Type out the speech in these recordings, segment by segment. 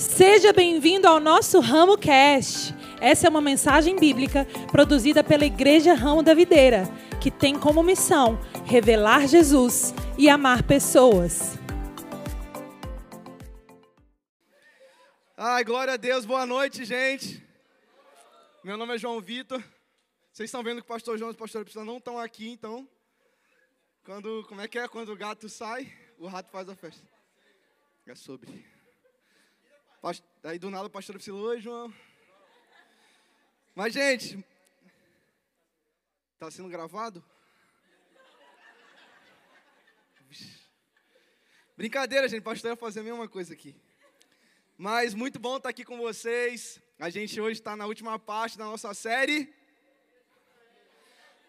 Seja bem-vindo ao nosso Ramo Cast. Essa é uma mensagem bíblica produzida pela Igreja Ramo da Videira, que tem como missão revelar Jesus e amar pessoas. Ai, glória a Deus, boa noite, gente. Meu nome é João Vitor. Vocês estão vendo que o pastor João e o pastor Priscila não estão aqui, então. Quando, como é que é? Quando o gato sai, o rato faz a festa. É sobre. Aí do nada o pastor Priscila, oi João. Mas, gente, está sendo gravado? Brincadeira, gente, o pastor ia fazer a mesma coisa aqui. Mas muito bom estar aqui com vocês. A gente hoje está na última parte da nossa série.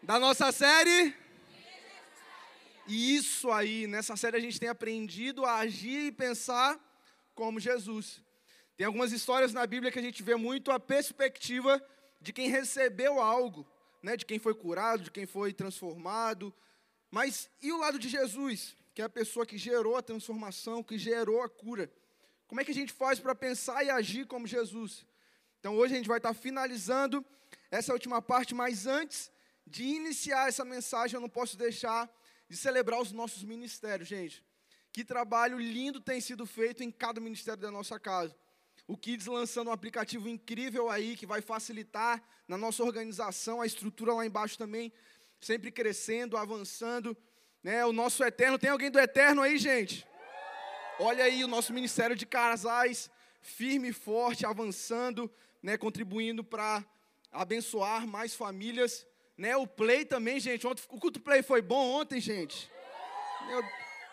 Da nossa série. E isso aí, nessa série a gente tem aprendido a agir e pensar como Jesus. Tem algumas histórias na Bíblia que a gente vê muito a perspectiva de quem recebeu algo, né, de quem foi curado, de quem foi transformado. Mas e o lado de Jesus, que é a pessoa que gerou a transformação, que gerou a cura? Como é que a gente faz para pensar e agir como Jesus? Então hoje a gente vai estar finalizando essa última parte, mas antes de iniciar essa mensagem, eu não posso deixar de celebrar os nossos ministérios, gente. Que trabalho lindo tem sido feito em cada ministério da nossa casa. O Kids lançando um aplicativo incrível aí que vai facilitar na nossa organização, a estrutura lá embaixo também, sempre crescendo, avançando. Né? O nosso Eterno, tem alguém do Eterno aí, gente? Olha aí o nosso Ministério de Casais, firme e forte, avançando, né? contribuindo para abençoar mais famílias. Né? O Play também, gente. Ontem, o culto Play foi bom ontem, gente. Meu,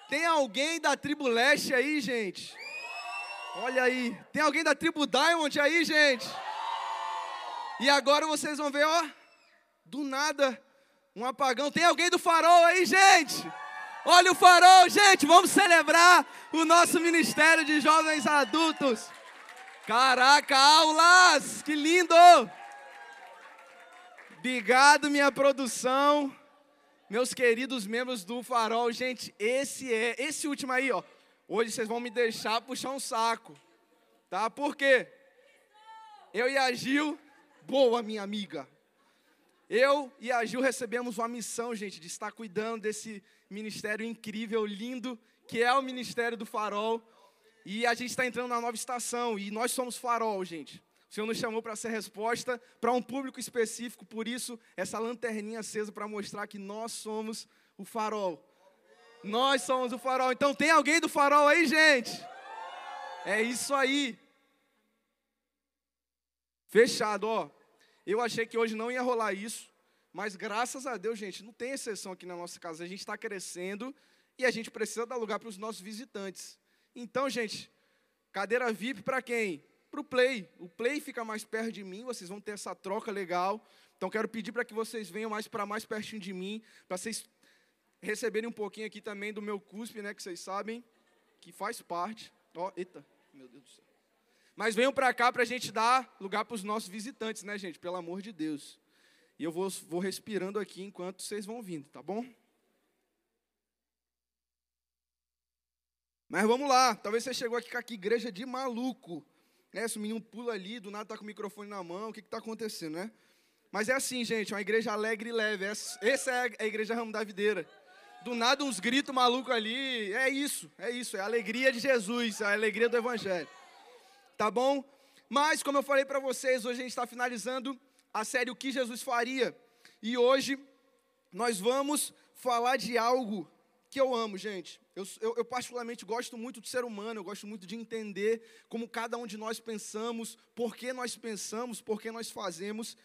tem alguém da tribo leste aí, gente? Olha aí. Tem alguém da tribo Diamond aí, gente? E agora vocês vão ver, ó, do nada, um apagão. Tem alguém do farol aí, gente? Olha o farol, gente, vamos celebrar o nosso ministério de jovens adultos. Caraca, aulas, que lindo! Obrigado, minha produção, meus queridos membros do farol. Gente, esse é, esse último aí, ó. Hoje vocês vão me deixar puxar um saco, tá? Por quê? Eu e a Gil, boa minha amiga. Eu e a Gil recebemos uma missão, gente, de estar cuidando desse ministério incrível, lindo, que é o Ministério do Farol. E a gente está entrando na nova estação e nós somos farol, gente. O Senhor nos chamou para ser resposta para um público específico, por isso, essa lanterninha acesa para mostrar que nós somos o farol. Nós somos o farol. Então tem alguém do farol aí, gente? É isso aí. Fechado, ó. Eu achei que hoje não ia rolar isso, mas graças a Deus, gente, não tem exceção aqui na nossa casa. A gente está crescendo e a gente precisa dar lugar para os nossos visitantes. Então, gente, cadeira VIP para quem? Para o Play. O Play fica mais perto de mim, vocês vão ter essa troca legal. Então, quero pedir para que vocês venham mais para mais pertinho de mim, para vocês receberem um pouquinho aqui também do meu cuspe, né, que vocês sabem, que faz parte. Ó, eita, meu Deus do céu. Mas venham para cá para a gente dar lugar para os nossos visitantes, né, gente? Pelo amor de Deus. E eu vou, vou respirando aqui enquanto vocês vão vindo, tá bom? Mas vamos lá. Talvez você chegou aqui com aqui igreja de maluco. Né? Se o menino pula ali, do nada está com o microfone na mão, o que está acontecendo, né? Mas é assim, gente, uma igreja alegre e leve. Essa é a igreja Ramo da Videira do nada uns gritos malucos ali. É isso, é isso, é a alegria de Jesus, a alegria do Evangelho. Tá bom? Mas, como eu falei para vocês, hoje a gente está finalizando a série O que Jesus faria. E hoje nós vamos falar de algo que eu amo, gente. Eu, eu, eu, particularmente gosto muito do ser humano, eu gosto muito de entender como cada um de nós pensamos, por que nós pensamos, por que nós fazemos.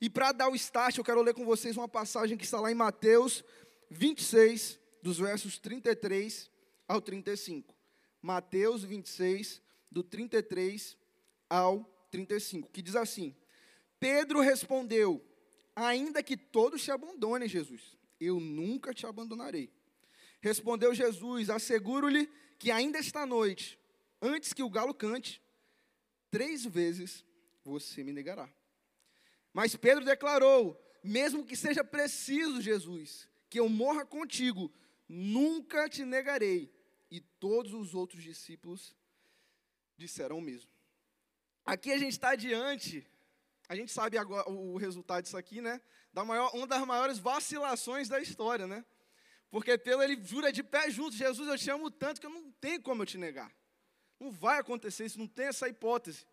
E para dar o start, eu quero ler com vocês uma passagem que está lá em Mateus 26, dos versos 33 ao 35. Mateus 26, do 33 ao 35, que diz assim: Pedro respondeu: Ainda que todos te abandonem, Jesus, eu nunca te abandonarei. Respondeu Jesus: Asseguro-lhe que ainda esta noite, antes que o galo cante, três vezes você me negará. Mas Pedro declarou: Mesmo que seja preciso, Jesus, que eu morra contigo, nunca te negarei. E todos os outros discípulos disseram o mesmo. aqui a gente está diante, a gente sabe agora o resultado disso aqui, né? Da maior, uma das maiores vacilações da história, né? Porque Pedro ele jura de pé junto, Jesus, eu te amo tanto que eu não tenho como eu te negar. Não vai acontecer isso, não tem essa hipótese.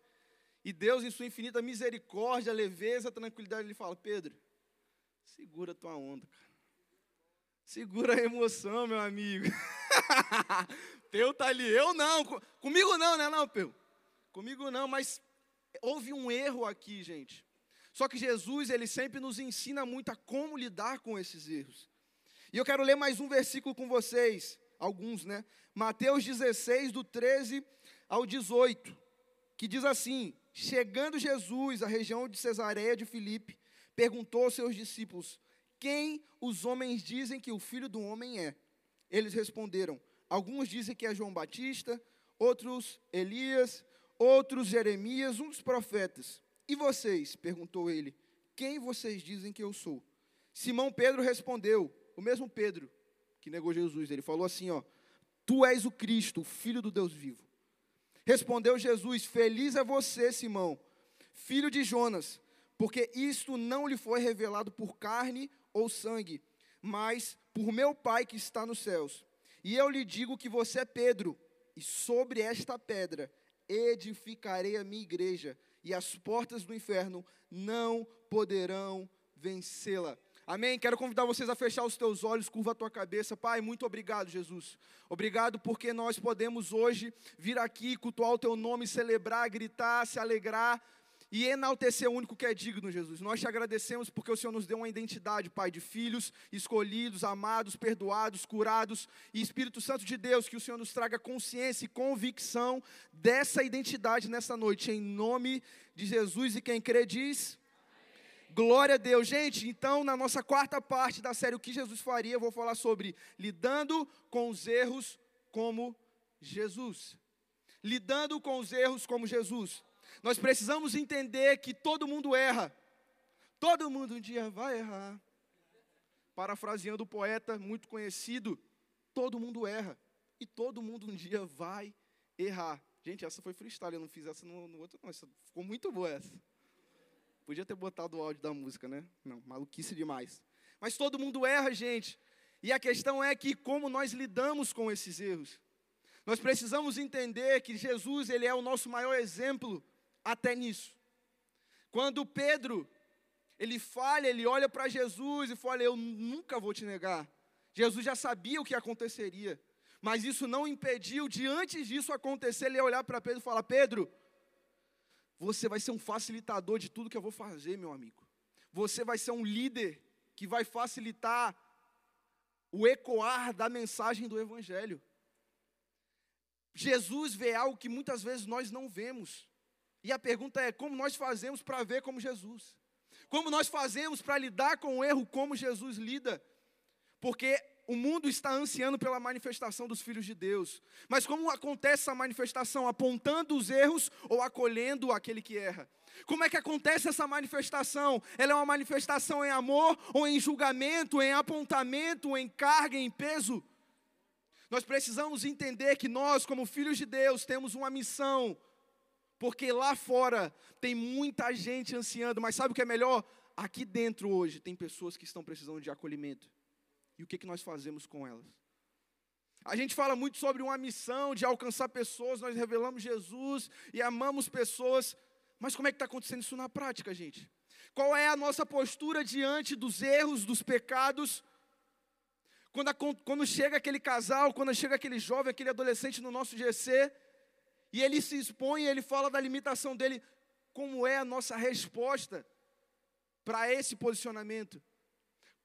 E Deus, em sua infinita misericórdia, leveza, tranquilidade, ele fala: Pedro, segura tua onda, cara. Segura a emoção, meu amigo. Peu tá ali, eu não. Comigo não, né, não, Peu? Comigo não, mas houve um erro aqui, gente. Só que Jesus, ele sempre nos ensina muito a como lidar com esses erros. E eu quero ler mais um versículo com vocês, alguns, né? Mateus 16, do 13 ao 18, que diz assim: Chegando Jesus à região de Cesareia de Filipe, perguntou aos seus discípulos: Quem os homens dizem que o filho do homem é? Eles responderam: Alguns dizem que é João Batista, outros Elias, outros Jeremias, um dos profetas. E vocês? perguntou ele: Quem vocês dizem que eu sou? Simão Pedro respondeu: O mesmo Pedro que negou Jesus. Ele falou assim: Ó, Tu és o Cristo, o Filho do Deus vivo. Respondeu Jesus: Feliz é você, Simão, filho de Jonas, porque isto não lhe foi revelado por carne ou sangue, mas por meu Pai que está nos céus. E eu lhe digo que você é Pedro, e sobre esta pedra edificarei a minha igreja, e as portas do inferno não poderão vencê-la. Amém? Quero convidar vocês a fechar os teus olhos, curva a tua cabeça. Pai, muito obrigado, Jesus. Obrigado porque nós podemos hoje vir aqui, cultuar o teu nome, celebrar, gritar, se alegrar e enaltecer o único que é digno, Jesus. Nós te agradecemos porque o Senhor nos deu uma identidade, Pai, de filhos escolhidos, amados, perdoados, curados. E Espírito Santo de Deus, que o Senhor nos traga consciência e convicção dessa identidade nessa noite, em nome de Jesus. E quem crê diz. Glória a Deus. Gente, então, na nossa quarta parte da série O que Jesus faria, eu vou falar sobre lidando com os erros como Jesus. Lidando com os erros como Jesus. Nós precisamos entender que todo mundo erra. Todo mundo um dia vai errar. Parafraseando o poeta muito conhecido, todo mundo erra. E todo mundo um dia vai errar. Gente, essa foi freestyle, eu não fiz essa no, no outro, não. Essa, ficou muito boa essa. Podia ter botado o áudio da música, né? Não, maluquice demais. Mas todo mundo erra, gente. E a questão é que como nós lidamos com esses erros. Nós precisamos entender que Jesus, ele é o nosso maior exemplo até nisso. Quando Pedro, ele falha, ele olha para Jesus e fala: Eu nunca vou te negar. Jesus já sabia o que aconteceria, mas isso não impediu de antes disso acontecer, ele olhar para Pedro e falar: Pedro, você vai ser um facilitador de tudo que eu vou fazer, meu amigo. Você vai ser um líder que vai facilitar o ecoar da mensagem do Evangelho. Jesus vê algo que muitas vezes nós não vemos. E a pergunta é: como nós fazemos para ver como Jesus? Como nós fazemos para lidar com o erro como Jesus lida? Porque o mundo está ansiando pela manifestação dos filhos de Deus. Mas como acontece essa manifestação? Apontando os erros ou acolhendo aquele que erra? Como é que acontece essa manifestação? Ela é uma manifestação em amor ou em julgamento, em apontamento, em carga, em peso? Nós precisamos entender que nós, como filhos de Deus, temos uma missão, porque lá fora tem muita gente ansiando, mas sabe o que é melhor? Aqui dentro hoje tem pessoas que estão precisando de acolhimento e o que, que nós fazemos com elas. A gente fala muito sobre uma missão de alcançar pessoas, nós revelamos Jesus e amamos pessoas, mas como é que está acontecendo isso na prática, gente? Qual é a nossa postura diante dos erros, dos pecados? Quando, a, quando chega aquele casal, quando chega aquele jovem, aquele adolescente no nosso GC, e ele se expõe, ele fala da limitação dele, como é a nossa resposta para esse posicionamento?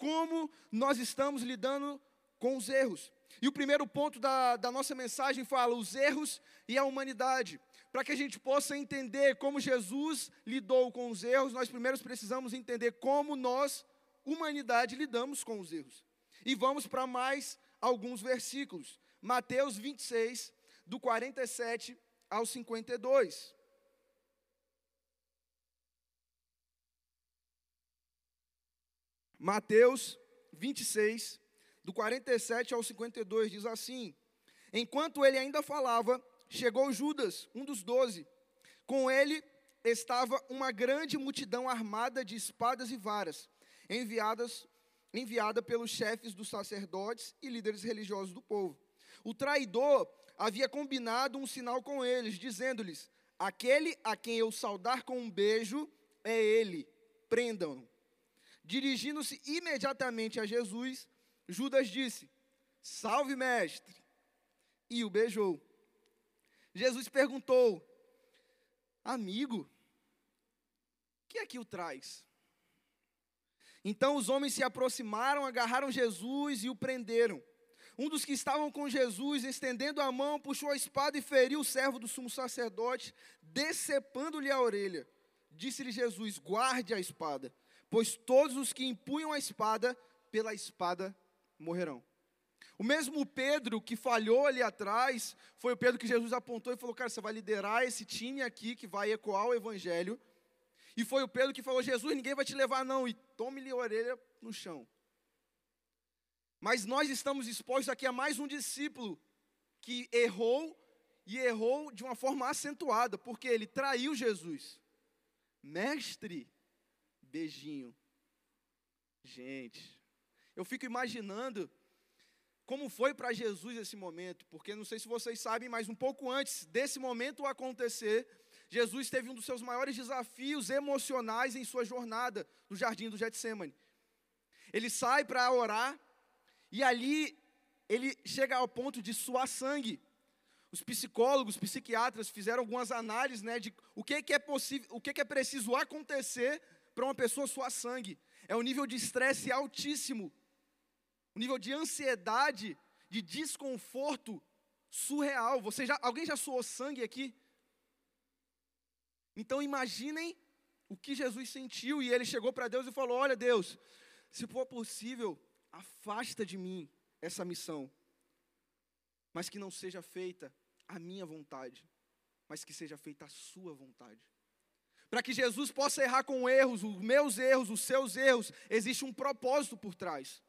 como nós estamos lidando com os erros. E o primeiro ponto da, da nossa mensagem fala os erros e a humanidade. Para que a gente possa entender como Jesus lidou com os erros, nós primeiro precisamos entender como nós, humanidade, lidamos com os erros. E vamos para mais alguns versículos. Mateus 26, do 47 ao 52. Mateus 26, do 47 ao 52, diz assim: Enquanto ele ainda falava, chegou Judas, um dos doze. Com ele estava uma grande multidão armada de espadas e varas, enviadas enviada pelos chefes dos sacerdotes e líderes religiosos do povo. O traidor havia combinado um sinal com eles, dizendo-lhes: Aquele a quem eu saudar com um beijo é ele, prendam-no. Dirigindo-se imediatamente a Jesus, Judas disse: Salve, mestre! E o beijou. Jesus perguntou: Amigo, que é que o traz? Então os homens se aproximaram, agarraram Jesus e o prenderam. Um dos que estavam com Jesus, estendendo a mão, puxou a espada e feriu o servo do sumo sacerdote, decepando-lhe a orelha. Disse-lhe Jesus: Guarde a espada, pois todos os que empunham a espada, pela espada morrerão. O mesmo Pedro que falhou ali atrás, foi o Pedro que Jesus apontou e falou: Cara, você vai liderar esse time aqui que vai ecoar o evangelho. E foi o Pedro que falou: Jesus, ninguém vai te levar, não. E tome-lhe a orelha no chão. Mas nós estamos expostos aqui a mais um discípulo que errou e errou de uma forma acentuada, porque ele traiu Jesus. Mestre, beijinho. Gente, eu fico imaginando como foi para Jesus esse momento, porque não sei se vocês sabem, mas um pouco antes desse momento acontecer, Jesus teve um dos seus maiores desafios emocionais em sua jornada no jardim do Getsemane. Ele sai para orar e ali ele chega ao ponto de suar sangue. Os psicólogos, psiquiatras fizeram algumas análises né, de o que, é possível, o que é preciso acontecer para uma pessoa suar sangue. É um nível de estresse altíssimo, um nível de ansiedade, de desconforto surreal. Você já, alguém já suou sangue aqui? Então imaginem o que Jesus sentiu e ele chegou para Deus e falou: Olha, Deus, se for possível, afasta de mim essa missão, mas que não seja feita a minha vontade, mas que seja feita a sua vontade. Para que Jesus possa errar com erros, os meus erros, os seus erros, existe um propósito por trás.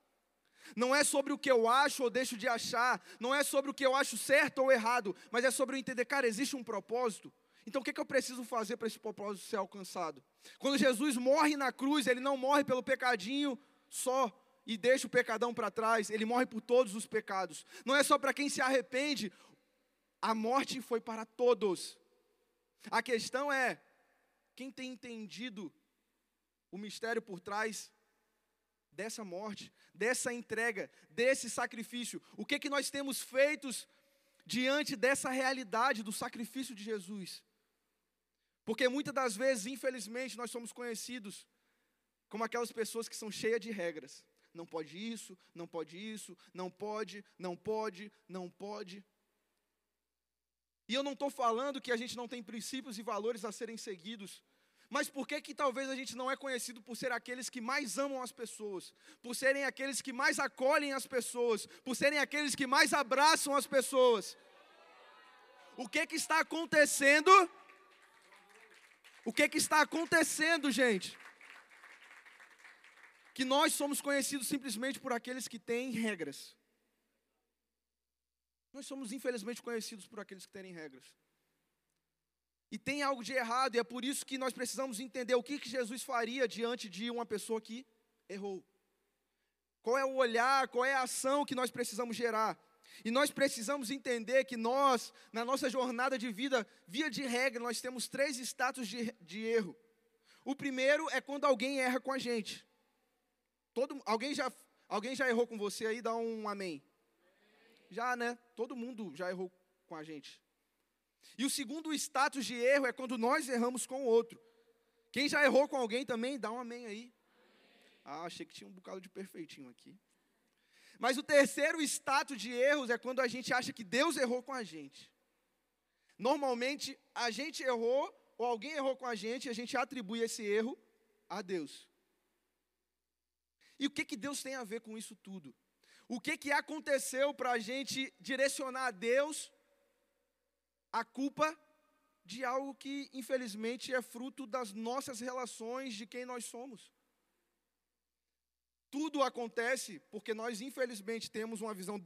Não é sobre o que eu acho ou deixo de achar, não é sobre o que eu acho certo ou errado, mas é sobre eu entender, cara, existe um propósito. Então o que, é que eu preciso fazer para esse propósito ser alcançado? Quando Jesus morre na cruz, ele não morre pelo pecadinho só e deixa o pecadão para trás, ele morre por todos os pecados. Não é só para quem se arrepende, a morte foi para todos. A questão é: quem tem entendido o mistério por trás dessa morte, dessa entrega, desse sacrifício? O que que nós temos feitos diante dessa realidade do sacrifício de Jesus? Porque muitas das vezes, infelizmente, nós somos conhecidos como aquelas pessoas que são cheias de regras. Não pode isso, não pode isso, não pode, não pode, não pode. E eu não estou falando que a gente não tem princípios e valores a serem seguidos. Mas por que que talvez a gente não é conhecido por ser aqueles que mais amam as pessoas, por serem aqueles que mais acolhem as pessoas, por serem aqueles que mais abraçam as pessoas? O que que está acontecendo? O que, que está acontecendo, gente? Que nós somos conhecidos simplesmente por aqueles que têm regras. Nós somos, infelizmente, conhecidos por aqueles que têm regras. E tem algo de errado, e é por isso que nós precisamos entender o que, que Jesus faria diante de uma pessoa que errou. Qual é o olhar, qual é a ação que nós precisamos gerar. E nós precisamos entender que nós, na nossa jornada de vida, via de regra, nós temos três status de, de erro. O primeiro é quando alguém erra com a gente. Todo, alguém, já, alguém já errou com você aí? Dá um amém. Já, né? Todo mundo já errou com a gente. E o segundo status de erro é quando nós erramos com o outro. Quem já errou com alguém também, dá um amém aí. Ah, achei que tinha um bocado de perfeitinho aqui. Mas o terceiro status de erros é quando a gente acha que Deus errou com a gente. Normalmente, a gente errou, ou alguém errou com a gente, e a gente atribui esse erro a Deus. E o que, que Deus tem a ver com isso tudo? O que, que aconteceu para a gente direcionar a Deus a culpa de algo que, infelizmente, é fruto das nossas relações, de quem nós somos? Tudo acontece porque nós, infelizmente, temos uma visão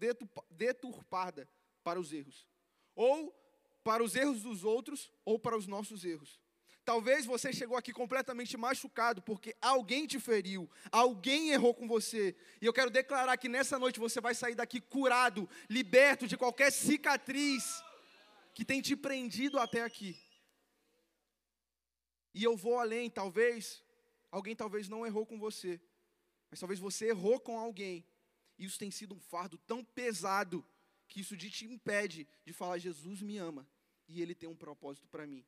deturpada para os erros. Ou para os erros dos outros, ou para os nossos erros. Talvez você chegou aqui completamente machucado porque alguém te feriu, alguém errou com você. E eu quero declarar que nessa noite você vai sair daqui curado, liberto de qualquer cicatriz que tem te prendido até aqui. E eu vou além, talvez alguém talvez não errou com você, mas talvez você errou com alguém. E isso tem sido um fardo tão pesado que isso te impede de falar Jesus me ama e ele tem um propósito para mim.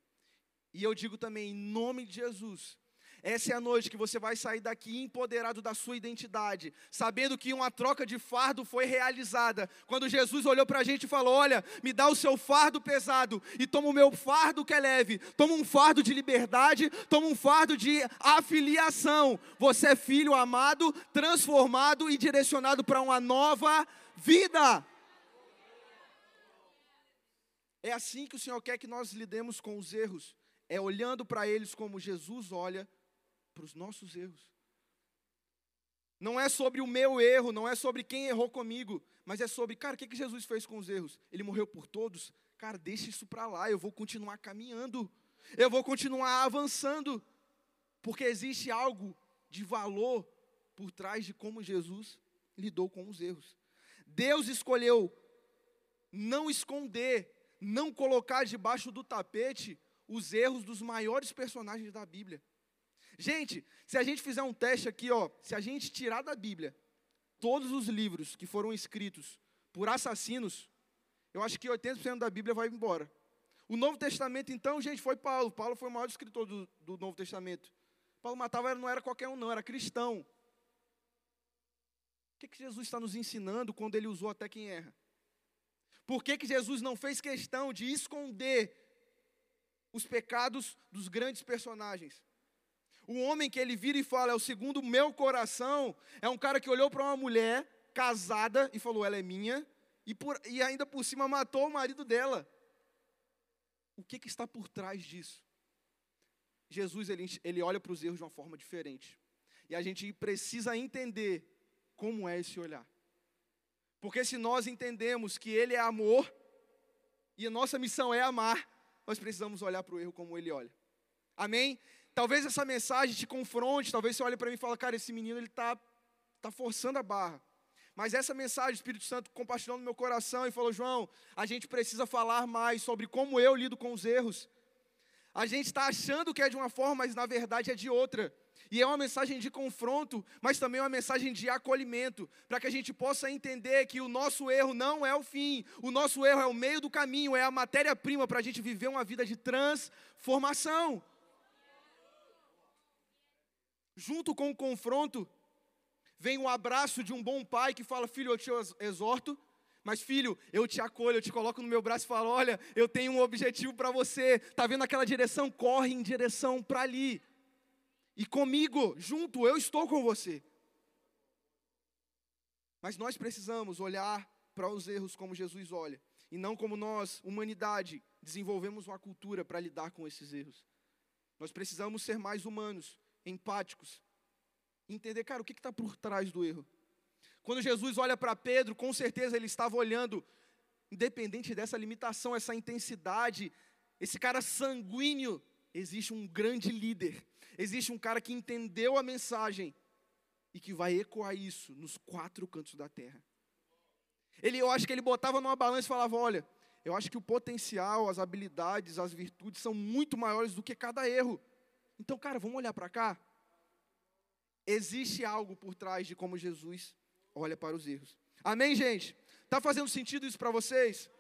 E eu digo também, em nome de Jesus, essa é a noite que você vai sair daqui empoderado da sua identidade, sabendo que uma troca de fardo foi realizada. Quando Jesus olhou para a gente e falou: Olha, me dá o seu fardo pesado e toma o meu fardo que é leve. Toma um fardo de liberdade, toma um fardo de afiliação. Você é filho amado, transformado e direcionado para uma nova vida. É assim que o Senhor quer que nós lidemos com os erros é olhando para eles como Jesus olha para os nossos erros. Não é sobre o meu erro, não é sobre quem errou comigo, mas é sobre, cara, o que, que Jesus fez com os erros? Ele morreu por todos? Cara, deixa isso para lá, eu vou continuar caminhando, eu vou continuar avançando, porque existe algo de valor por trás de como Jesus lidou com os erros. Deus escolheu não esconder, não colocar debaixo do tapete os erros dos maiores personagens da Bíblia. Gente, se a gente fizer um teste aqui, ó, se a gente tirar da Bíblia todos os livros que foram escritos por assassinos, eu acho que 80% da Bíblia vai embora. O Novo Testamento, então, gente, foi Paulo. Paulo foi o maior escritor do, do Novo Testamento. Paulo matava não era qualquer um, não, era cristão. O que, que Jesus está nos ensinando quando ele usou até quem erra? Por que, que Jesus não fez questão de esconder os pecados dos grandes personagens. O homem que ele vira e fala, é o segundo meu coração, é um cara que olhou para uma mulher casada e falou, ela é minha, e, por, e ainda por cima matou o marido dela. O que, que está por trás disso? Jesus ele, ele olha para os erros de uma forma diferente. E a gente precisa entender como é esse olhar. Porque se nós entendemos que Ele é amor, e a nossa missão é amar, nós precisamos olhar para o erro como ele olha. Amém? Talvez essa mensagem te confronte, talvez você olhe para mim e fale, cara, esse menino ele está tá forçando a barra. Mas essa mensagem, o Espírito Santo compartilhou no meu coração e falou, João, a gente precisa falar mais sobre como eu lido com os erros. A gente está achando que é de uma forma, mas na verdade é de outra. E é uma mensagem de confronto, mas também uma mensagem de acolhimento, para que a gente possa entender que o nosso erro não é o fim, o nosso erro é o meio do caminho, é a matéria-prima para a gente viver uma vida de transformação. Junto com o confronto, vem o abraço de um bom pai que fala: Filho, eu te exorto, mas filho, eu te acolho, eu te coloco no meu braço e falo: Olha, eu tenho um objetivo para você. Está vendo aquela direção? Corre em direção para ali. E comigo, junto, eu estou com você. Mas nós precisamos olhar para os erros como Jesus olha, e não como nós, humanidade, desenvolvemos uma cultura para lidar com esses erros. Nós precisamos ser mais humanos, empáticos, entender, cara, o que está por trás do erro. Quando Jesus olha para Pedro, com certeza ele estava olhando, independente dessa limitação, essa intensidade, esse cara sanguíneo, existe um grande líder existe um cara que entendeu a mensagem e que vai ecoar isso nos quatro cantos da terra. Ele, eu acho que ele botava numa balança e falava: olha, eu acho que o potencial, as habilidades, as virtudes são muito maiores do que cada erro. Então, cara, vamos olhar para cá. Existe algo por trás de como Jesus olha para os erros. Amém, gente? Tá fazendo sentido isso para vocês?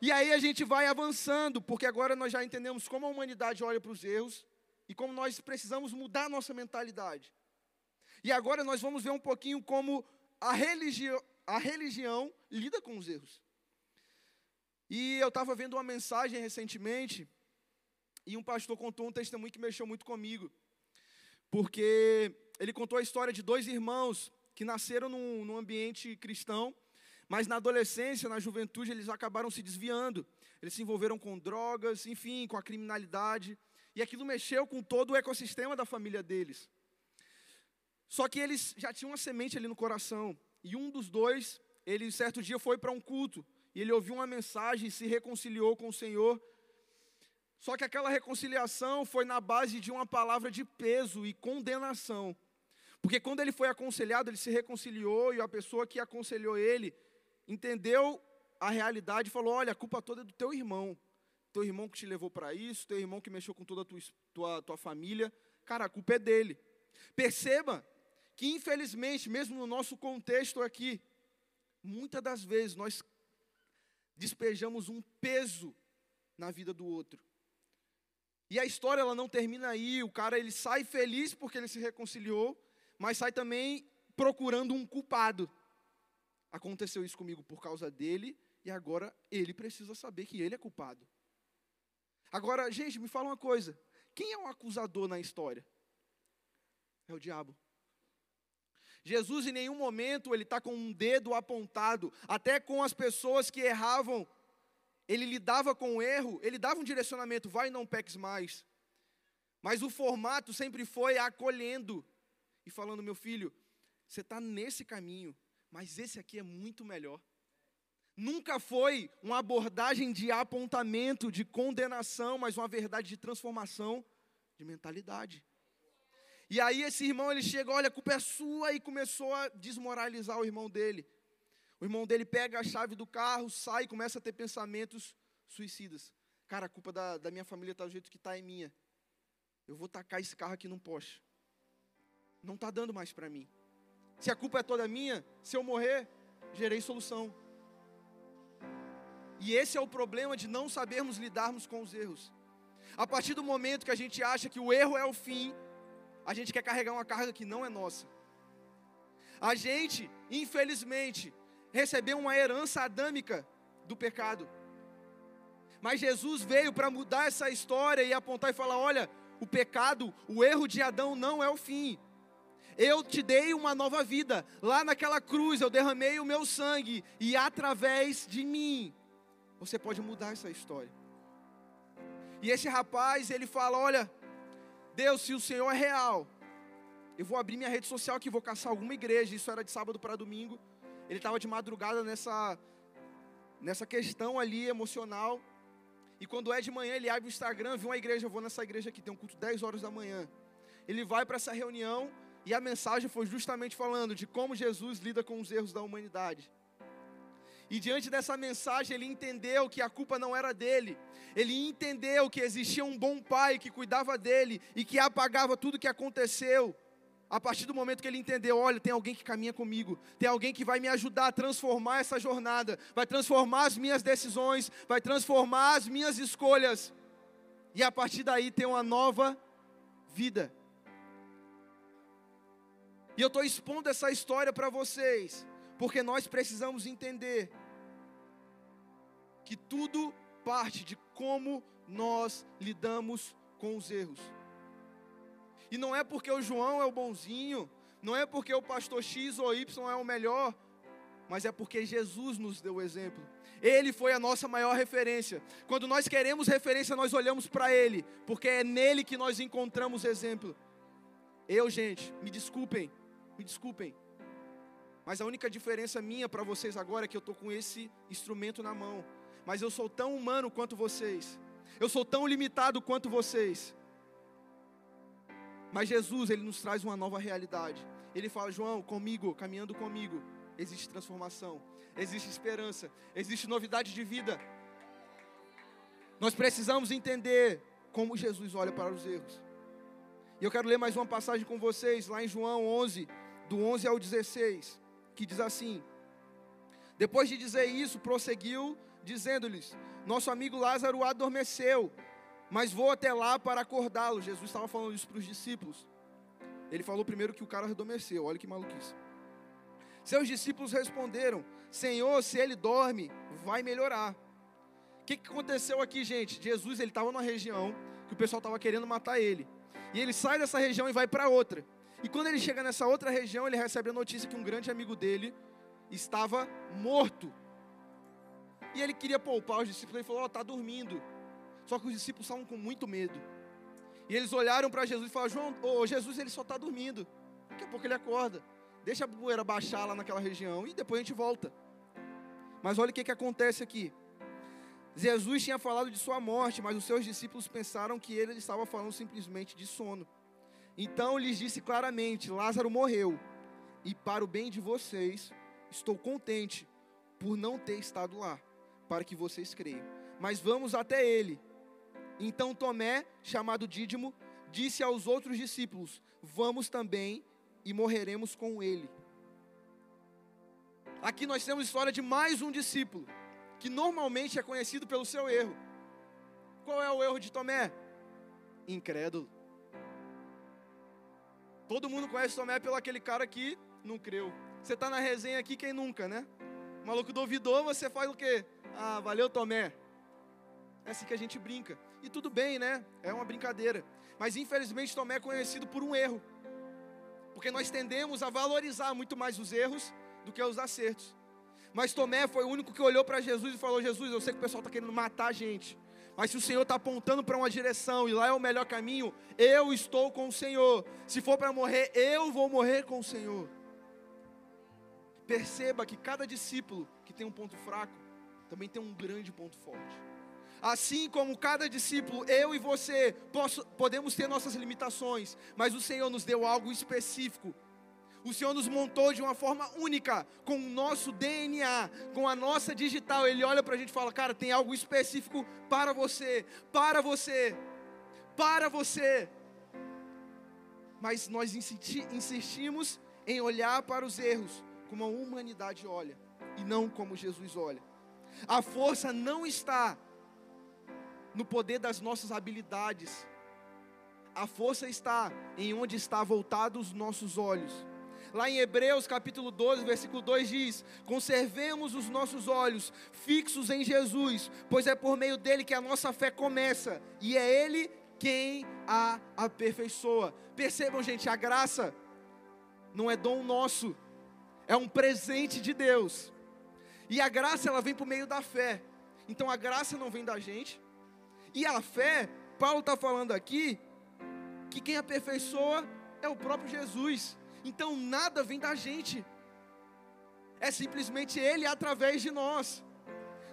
E aí a gente vai avançando, porque agora nós já entendemos como a humanidade olha para os erros e como nós precisamos mudar a nossa mentalidade. E agora nós vamos ver um pouquinho como a, religi a religião lida com os erros. E eu estava vendo uma mensagem recentemente, e um pastor contou um testemunho que mexeu muito comigo, porque ele contou a história de dois irmãos que nasceram num, num ambiente cristão, mas na adolescência, na juventude, eles acabaram se desviando. Eles se envolveram com drogas, enfim, com a criminalidade. E aquilo mexeu com todo o ecossistema da família deles. Só que eles já tinham uma semente ali no coração. E um dos dois, ele certo dia foi para um culto. E ele ouviu uma mensagem e se reconciliou com o Senhor. Só que aquela reconciliação foi na base de uma palavra de peso e condenação. Porque quando ele foi aconselhado, ele se reconciliou e a pessoa que aconselhou ele entendeu a realidade e falou: Olha, a culpa toda é do teu irmão. Teu irmão que te levou para isso, teu irmão que mexeu com toda a tua, tua, tua família. Cara, a culpa é dele. Perceba que, infelizmente, mesmo no nosso contexto aqui, muitas das vezes nós despejamos um peso na vida do outro. E a história ela não termina aí, o cara ele sai feliz porque ele se reconciliou, mas sai também procurando um culpado. Aconteceu isso comigo por causa dele e agora ele precisa saber que ele é culpado. Agora, gente, me fala uma coisa: quem é o acusador na história? É o diabo. Jesus em nenhum momento ele está com um dedo apontado, até com as pessoas que erravam ele lidava com o erro, ele dava um direcionamento, vai não peques mais. Mas o formato sempre foi acolhendo e falando, meu filho, você está nesse caminho, mas esse aqui é muito melhor. Nunca foi uma abordagem de apontamento, de condenação, mas uma verdade de transformação de mentalidade. E aí esse irmão ele chega, olha, a culpa é sua e começou a desmoralizar o irmão dele. O irmão dele pega a chave do carro, sai e começa a ter pensamentos suicidas. Cara, a culpa da, da minha família está do jeito que está é minha. Eu vou tacar esse carro aqui num poste. Não está dando mais para mim. Se a culpa é toda minha, se eu morrer, gerei solução. E esse é o problema de não sabermos lidarmos com os erros. A partir do momento que a gente acha que o erro é o fim, a gente quer carregar uma carga que não é nossa. A gente, infelizmente, recebeu uma herança adâmica do pecado. Mas Jesus veio para mudar essa história e apontar e falar: olha, o pecado, o erro de Adão não é o fim. Eu te dei uma nova vida. Lá naquela cruz eu derramei o meu sangue e através de mim você pode mudar essa história. E esse rapaz, ele fala: Olha, Deus, se o Senhor é real, eu vou abrir minha rede social aqui, vou caçar alguma igreja. Isso era de sábado para domingo. Ele estava de madrugada nessa, nessa questão ali emocional. E quando é de manhã, ele abre o Instagram, viu uma igreja, eu vou nessa igreja aqui, tem um culto 10 horas da manhã. Ele vai para essa reunião e a mensagem foi justamente falando de como Jesus lida com os erros da humanidade. E diante dessa mensagem, ele entendeu que a culpa não era dele. Ele entendeu que existia um bom pai que cuidava dele e que apagava tudo que aconteceu. A partir do momento que ele entendeu, olha, tem alguém que caminha comigo, tem alguém que vai me ajudar a transformar essa jornada, vai transformar as minhas decisões, vai transformar as minhas escolhas. E a partir daí tem uma nova vida. E eu estou expondo essa história para vocês, porque nós precisamos entender que tudo parte de como nós lidamos com os erros. E não é porque o João é o bonzinho, não é porque o pastor X ou Y é o melhor, mas é porque Jesus nos deu o exemplo. Ele foi a nossa maior referência. Quando nós queremos referência, nós olhamos para Ele, porque é nele que nós encontramos exemplo. Eu, gente, me desculpem, me desculpem, mas a única diferença minha para vocês agora é que eu estou com esse instrumento na mão. Mas eu sou tão humano quanto vocês. Eu sou tão limitado quanto vocês. Mas Jesus, ele nos traz uma nova realidade. Ele fala: João, comigo, caminhando comigo, existe transformação, existe esperança, existe novidade de vida. Nós precisamos entender como Jesus olha para os erros. E eu quero ler mais uma passagem com vocês, lá em João 11, do 11 ao 16, que diz assim: Depois de dizer isso, prosseguiu, dizendo-lhes: Nosso amigo Lázaro adormeceu mas vou até lá para acordá-lo. Jesus estava falando isso para os discípulos. Ele falou primeiro que o cara adormeceu, olha que maluquice. Seus discípulos responderam: Senhor, se ele dorme, vai melhorar. O que, que aconteceu aqui, gente? Jesus ele estava numa região que o pessoal estava querendo matar ele. E ele sai dessa região e vai para outra. E quando ele chega nessa outra região, ele recebe a notícia que um grande amigo dele estava morto. E ele queria poupar os discípulos. Ele falou: oh, está dormindo. Só que os discípulos estavam com muito medo. E eles olharam para Jesus e falaram: João, oh, Jesus ele só está dormindo. Daqui a pouco ele acorda. Deixa a poeira baixar lá naquela região e depois a gente volta. Mas olha o que, que acontece aqui. Jesus tinha falado de sua morte, mas os seus discípulos pensaram que ele estava falando simplesmente de sono. Então lhes disse claramente: Lázaro morreu, e para o bem de vocês, estou contente por não ter estado lá, para que vocês creiam. Mas vamos até ele. Então Tomé, chamado Dídimo, disse aos outros discípulos: Vamos também e morreremos com ele. Aqui nós temos a história de mais um discípulo, que normalmente é conhecido pelo seu erro. Qual é o erro de Tomé? Incrédulo. Todo mundo conhece Tomé pelo aquele cara que não creu. Você está na resenha aqui, quem nunca, né? O maluco duvidou, você faz o quê? Ah, valeu, Tomé. É assim que a gente brinca. E tudo bem, né? É uma brincadeira. Mas infelizmente Tomé é conhecido por um erro. Porque nós tendemos a valorizar muito mais os erros do que os acertos. Mas Tomé foi o único que olhou para Jesus e falou: Jesus, eu sei que o pessoal está querendo matar a gente. Mas se o Senhor está apontando para uma direção e lá é o melhor caminho, eu estou com o Senhor. Se for para morrer, eu vou morrer com o Senhor. Perceba que cada discípulo que tem um ponto fraco também tem um grande ponto forte. Assim como cada discípulo, eu e você, posso, podemos ter nossas limitações, mas o Senhor nos deu algo específico. O Senhor nos montou de uma forma única, com o nosso DNA, com a nossa digital. Ele olha para a gente e fala: Cara, tem algo específico para você, para você, para você. Mas nós insistimos em olhar para os erros como a humanidade olha e não como Jesus olha. A força não está no poder das nossas habilidades. A força está em onde está voltados os nossos olhos. Lá em Hebreus capítulo 12, versículo 2 diz: Conservemos os nossos olhos fixos em Jesus, pois é por meio dele que a nossa fé começa, e é ele quem a aperfeiçoa. Percebam, gente, a graça não é dom nosso, é um presente de Deus. E a graça ela vem por meio da fé. Então a graça não vem da gente, e a fé, Paulo está falando aqui, que quem aperfeiçoa é o próprio Jesus. Então nada vem da gente, é simplesmente Ele através de nós.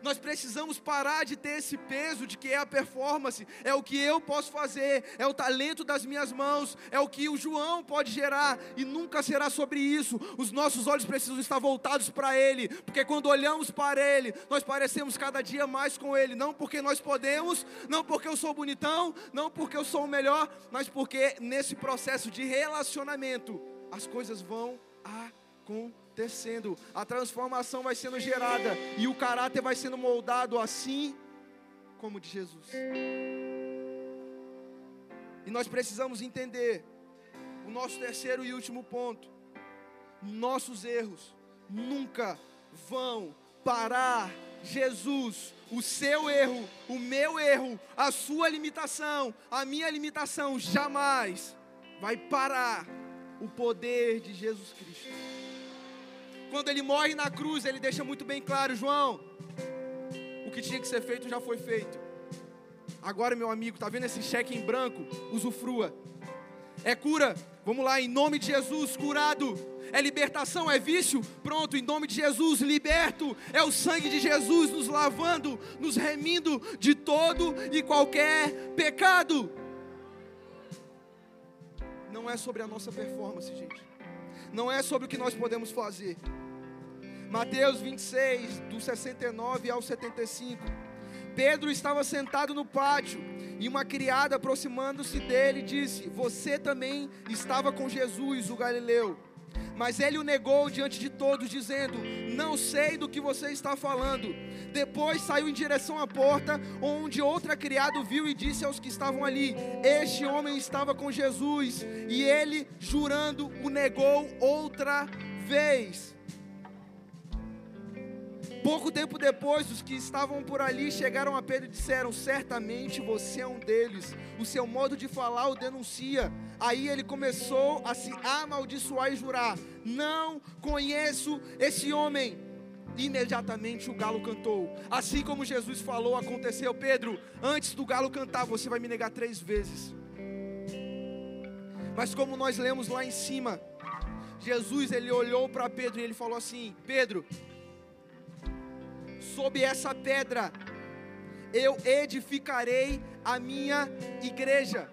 Nós precisamos parar de ter esse peso de que é a performance, é o que eu posso fazer, é o talento das minhas mãos, é o que o João pode gerar, e nunca será sobre isso. Os nossos olhos precisam estar voltados para Ele, porque quando olhamos para Ele, nós parecemos cada dia mais com Ele, não porque nós podemos, não porque eu sou bonitão, não porque eu sou o melhor, mas porque nesse processo de relacionamento, as coisas vão acontecendo, a transformação vai sendo gerada e o caráter vai sendo moldado assim como de Jesus. E nós precisamos entender o nosso terceiro e último ponto: nossos erros nunca vão parar Jesus, o seu erro, o meu erro, a sua limitação, a minha limitação jamais vai parar o poder de Jesus Cristo quando ele morre na cruz, ele deixa muito bem claro, João, o que tinha que ser feito já foi feito. Agora, meu amigo, tá vendo esse cheque em branco? Usufrua. É cura. Vamos lá, em nome de Jesus, curado. É libertação, é vício? Pronto, em nome de Jesus, liberto. É o sangue de Jesus nos lavando, nos remindo de todo e qualquer pecado. Não é sobre a nossa performance, gente. Não é sobre o que nós podemos fazer. Mateus 26, do 69 ao 75. Pedro estava sentado no pátio e uma criada aproximando-se dele disse: Você também estava com Jesus, o Galileu. Mas ele o negou diante de todos, dizendo: Não sei do que você está falando. Depois saiu em direção à porta, onde outra criada viu e disse aos que estavam ali: Este homem estava com Jesus. E ele, jurando, o negou outra vez. Pouco tempo depois, os que estavam por ali chegaram a Pedro e disseram: Certamente você é um deles, o seu modo de falar o denuncia. Aí ele começou a se amaldiçoar e jurar: Não conheço esse homem. Imediatamente o galo cantou. Assim como Jesus falou, aconteceu. Pedro, antes do galo cantar, você vai me negar três vezes. Mas como nós lemos lá em cima, Jesus ele olhou para Pedro e ele falou assim: Pedro, sob essa pedra eu edificarei a minha igreja.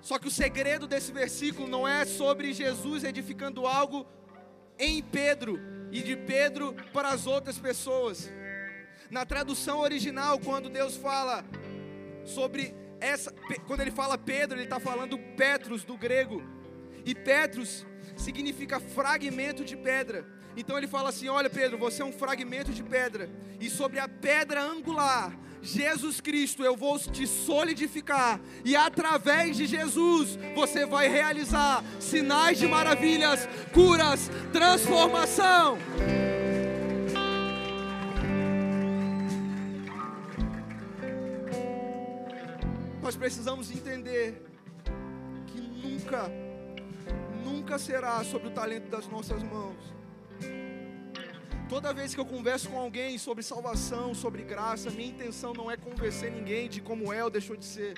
Só que o segredo desse versículo não é sobre Jesus edificando algo em Pedro e de Pedro para as outras pessoas. Na tradução original, quando Deus fala sobre essa, quando ele fala Pedro, ele está falando Petros do grego. E Petros significa fragmento de pedra. Então ele fala assim: Olha, Pedro, você é um fragmento de pedra, e sobre a pedra angular, Jesus Cristo, eu vou te solidificar, e através de Jesus você vai realizar sinais de maravilhas, curas, transformação. Nós precisamos entender que nunca, nunca será sobre o talento das nossas mãos Toda vez que eu converso com alguém sobre salvação, sobre graça, minha intenção não é convencer ninguém de como é ou deixou de ser.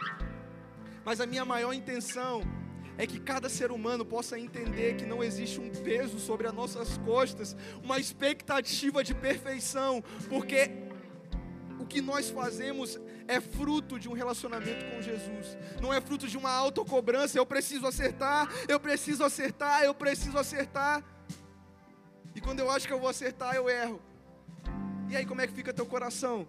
Mas a minha maior intenção é que cada ser humano possa entender que não existe um peso sobre as nossas costas, uma expectativa de perfeição, porque o que nós fazemos é fruto de um relacionamento com Jesus, não é fruto de uma autocobrança. Eu preciso acertar, eu preciso acertar, eu preciso acertar. Quando eu acho que eu vou acertar, eu erro. E aí como é que fica teu coração?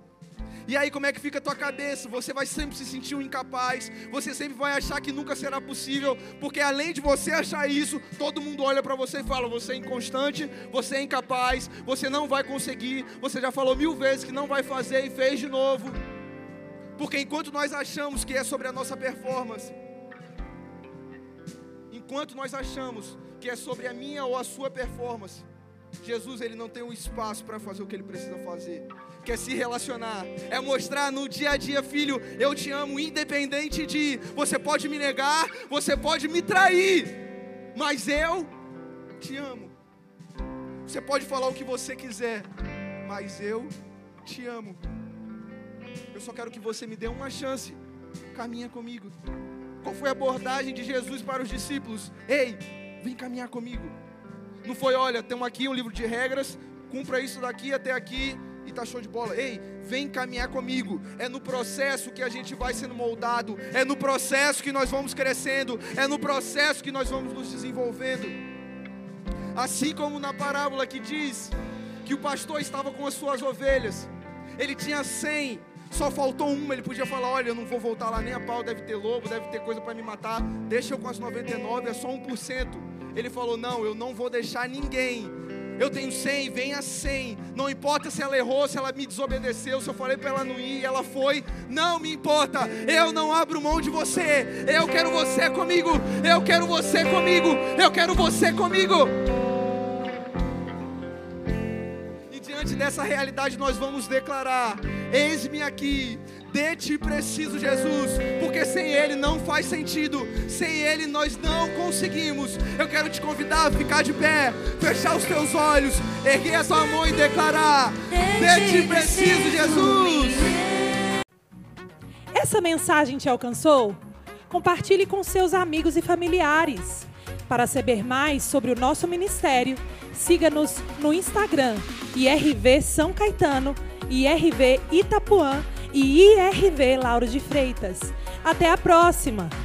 E aí como é que fica tua cabeça? Você vai sempre se sentir um incapaz, você sempre vai achar que nunca será possível, porque além de você achar isso, todo mundo olha para você e fala: você é inconstante, você é incapaz, você não vai conseguir, você já falou mil vezes que não vai fazer e fez de novo. Porque enquanto nós achamos que é sobre a nossa performance, enquanto nós achamos que é sobre a minha ou a sua performance, Jesus ele não tem um espaço para fazer o que ele precisa fazer. Quer se relacionar, é mostrar no dia a dia, filho, eu te amo, independente de você pode me negar, você pode me trair, mas eu te amo. Você pode falar o que você quiser, mas eu te amo. Eu só quero que você me dê uma chance. Caminha comigo. Qual foi a abordagem de Jesus para os discípulos? Ei, vem caminhar comigo. Não foi, olha, temos aqui um livro de regras, cumpra isso daqui até aqui e tá show de bola. Ei, vem caminhar comigo. É no processo que a gente vai sendo moldado, é no processo que nós vamos crescendo, é no processo que nós vamos nos desenvolvendo. Assim como na parábola que diz que o pastor estava com as suas ovelhas, ele tinha cem, só faltou uma, ele podia falar: Olha, eu não vou voltar lá nem a pau, deve ter lobo, deve ter coisa para me matar, deixa eu com as 99, é só 1%. Ele falou: Não, eu não vou deixar ninguém. Eu tenho 100, venha 100. Não importa se ela errou, se ela me desobedeceu, se eu falei para ela não ir e ela foi. Não me importa. Eu não abro mão de você. Eu quero você comigo. Eu quero você comigo. Eu quero você comigo. Diante dessa realidade nós vamos declarar: Eis-me aqui de ti preciso, Jesus, porque sem Ele não faz sentido, sem Ele nós não conseguimos. Eu quero te convidar a ficar de pé, fechar os teus olhos, erguer a tua mão e declarar: De ti preciso, Jesus. Essa mensagem te alcançou? Compartilhe com seus amigos e familiares. Para saber mais sobre o nosso ministério, siga-nos no Instagram, IRV São Caetano, IRV Itapuã e IRV Lauro de Freitas. Até a próxima!